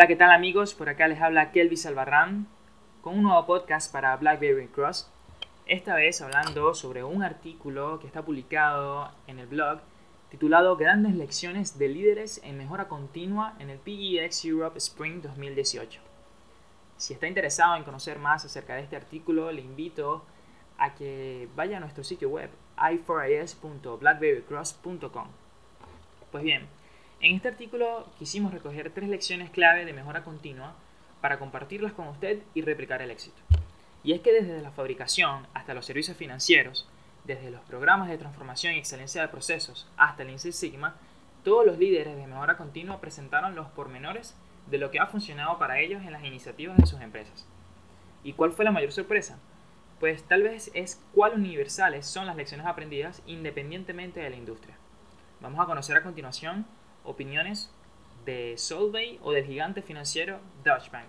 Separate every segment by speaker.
Speaker 1: Hola, ¿qué tal amigos? Por acá les habla Kelvis Albarrán con un nuevo podcast para BlackBerry Cross. Esta vez hablando sobre un artículo que está publicado en el blog titulado Grandes lecciones de líderes en mejora continua en el PEX Europe Spring 2018. Si está interesado en conocer más acerca de este artículo, le invito a que vaya a nuestro sitio web i4is.blackberrycross.com. Pues bien, en este artículo quisimos recoger tres lecciones clave de mejora continua para compartirlas con usted y replicar el éxito. Y es que desde la fabricación hasta los servicios financieros, desde los programas de transformación y excelencia de procesos hasta el Six Sigma, todos los líderes de mejora continua presentaron los pormenores de lo que ha funcionado para ellos en las iniciativas de sus empresas. ¿Y cuál fue la mayor sorpresa? Pues tal vez es cuál universales son las lecciones aprendidas independientemente de la industria. Vamos a conocer a continuación opiniones de Solvay o del gigante financiero Deutsche Bank.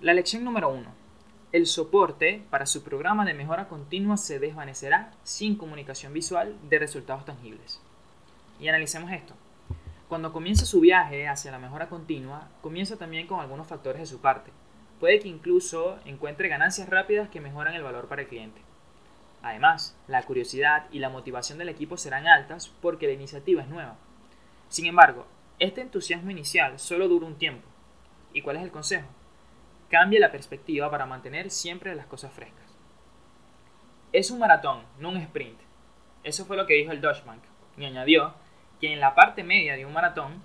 Speaker 1: La lección número 1. El soporte para su programa de mejora continua se desvanecerá sin comunicación visual de resultados tangibles. Y analicemos esto. Cuando comienza su viaje hacia la mejora continua, comienza también con algunos factores de su parte. Puede que incluso encuentre ganancias rápidas que mejoran el valor para el cliente. Además, la curiosidad y la motivación del equipo serán altas porque la iniciativa es nueva sin embargo, este entusiasmo inicial solo dura un tiempo. ¿Y cuál es el consejo? Cambie la perspectiva para mantener siempre las cosas frescas. Es un maratón, no un sprint. Eso fue lo que dijo el Deutsche. Y añadió que en la parte media de un maratón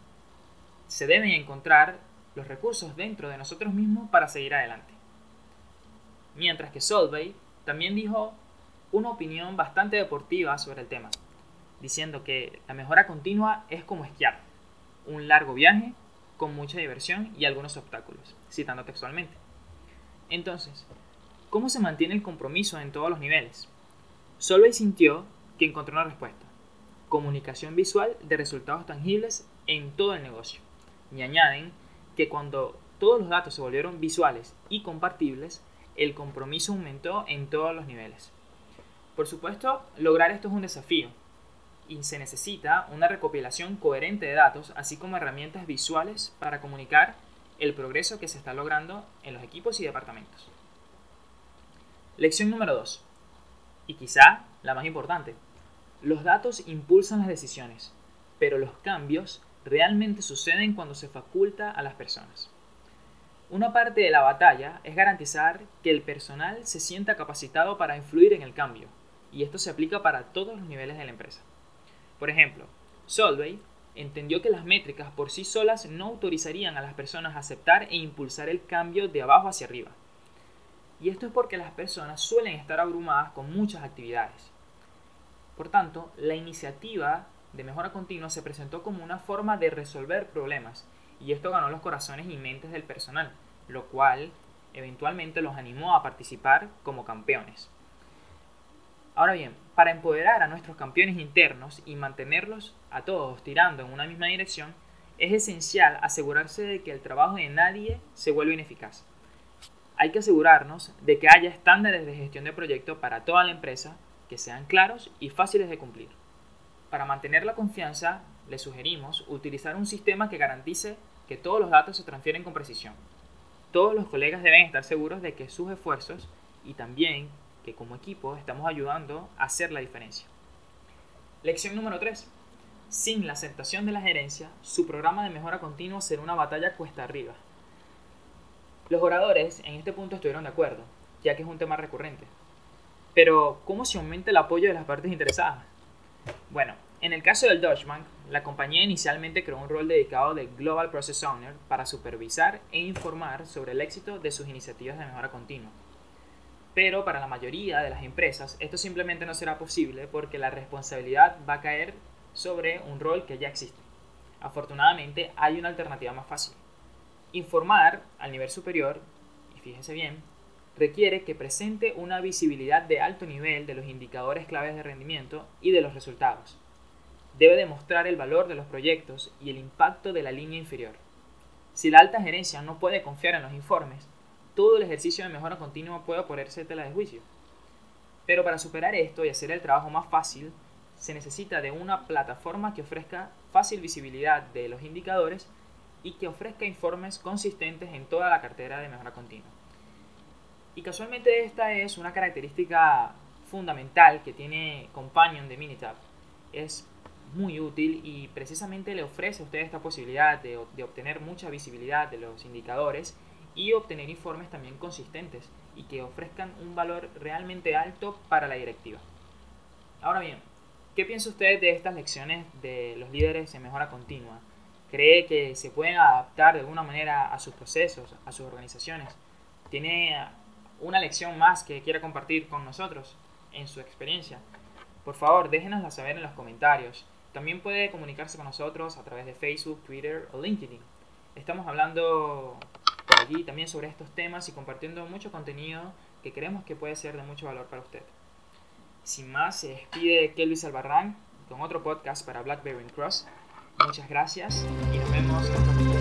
Speaker 1: se deben encontrar los recursos dentro de nosotros mismos para seguir adelante. Mientras que Solvay también dijo una opinión bastante deportiva sobre el tema diciendo que la mejora continua es como esquiar, un largo viaje con mucha diversión y algunos obstáculos, citando textualmente. Entonces, ¿cómo se mantiene el compromiso en todos los niveles? Solvay sintió que encontró una respuesta. Comunicación visual de resultados tangibles en todo el negocio. Y añaden que cuando todos los datos se volvieron visuales y compartibles, el compromiso aumentó en todos los niveles. Por supuesto, lograr esto es un desafío, y se necesita una recopilación coherente de datos, así como herramientas visuales para comunicar el progreso que se está logrando en los equipos y departamentos. Lección número 2. Y quizá la más importante. Los datos impulsan las decisiones, pero los cambios realmente suceden cuando se faculta a las personas. Una parte de la batalla es garantizar que el personal se sienta capacitado para influir en el cambio, y esto se aplica para todos los niveles de la empresa. Por ejemplo, Solvay entendió que las métricas por sí solas no autorizarían a las personas a aceptar e impulsar el cambio de abajo hacia arriba. Y esto es porque las personas suelen estar abrumadas con muchas actividades. Por tanto, la iniciativa de mejora continua se presentó como una forma de resolver problemas y esto ganó los corazones y mentes del personal, lo cual eventualmente los animó a participar como campeones. Ahora bien, para empoderar a nuestros campeones internos y mantenerlos a todos tirando en una misma dirección, es esencial asegurarse de que el trabajo de nadie se vuelva ineficaz. Hay que asegurarnos de que haya estándares de gestión de proyecto para toda la empresa que sean claros y fáciles de cumplir. Para mantener la confianza, le sugerimos utilizar un sistema que garantice que todos los datos se transfieren con precisión. Todos los colegas deben estar seguros de que sus esfuerzos y también como equipo estamos ayudando a hacer la diferencia. Lección número 3. Sin la aceptación de la gerencia, su programa de mejora continua será una batalla cuesta arriba. Los oradores en este punto estuvieron de acuerdo, ya que es un tema recurrente. Pero, ¿cómo se aumenta el apoyo de las partes interesadas? Bueno, en el caso del Deutsche Bank, la compañía inicialmente creó un rol dedicado de Global Process Owner para supervisar e informar sobre el éxito de sus iniciativas de mejora continua Pero para la mayoría de las empresas esto simplemente no será posible porque la responsabilidad va a caer sobre un rol que ya existe. Afortunadamente hay una alternativa más fácil. Informar al nivel superior, y fíjense bien, requiere que presente una visibilidad de alto nivel de los indicadores claves de rendimiento y de los resultados. Debe demostrar el valor de los proyectos y el impacto de la línea inferior. Si la alta gerencia no puede confiar en los informes, todo el ejercicio de mejora continua puede ponerse tela de juicio. Pero para superar esto y hacer el trabajo más fácil, se necesita de una plataforma que ofrezca fácil visibilidad de los indicadores y que ofrezca informes consistentes en toda la cartera de mejora continua. Y casualmente esta es una característica fundamental que tiene Companion de Minitab. Es muy útil y precisamente le ofrece a usted esta posibilidad de, obtener mucha visibilidad de los indicadores y obtener informes también consistentes y que ofrezcan un valor realmente alto para la directiva. Ahora bien, ¿qué piensa usted de estas lecciones de los líderes en mejora continua? ¿Cree que se pueden adaptar de alguna manera a sus procesos, a sus organizaciones? ¿Tiene una lección más que quiera compartir con nosotros en su experiencia, por favor déjenosla saber en los comentarios. También puede comunicarse con nosotros a través de Facebook, Twitter o LinkedIn. Estamos hablando por allí también sobre estos temas y compartiendo mucho contenido que creemos que puede ser de mucho valor para usted. Sin más, se despide Kelvis Albarrán con otro podcast para BlackBerry Cross. Muchas gracias y nos vemos en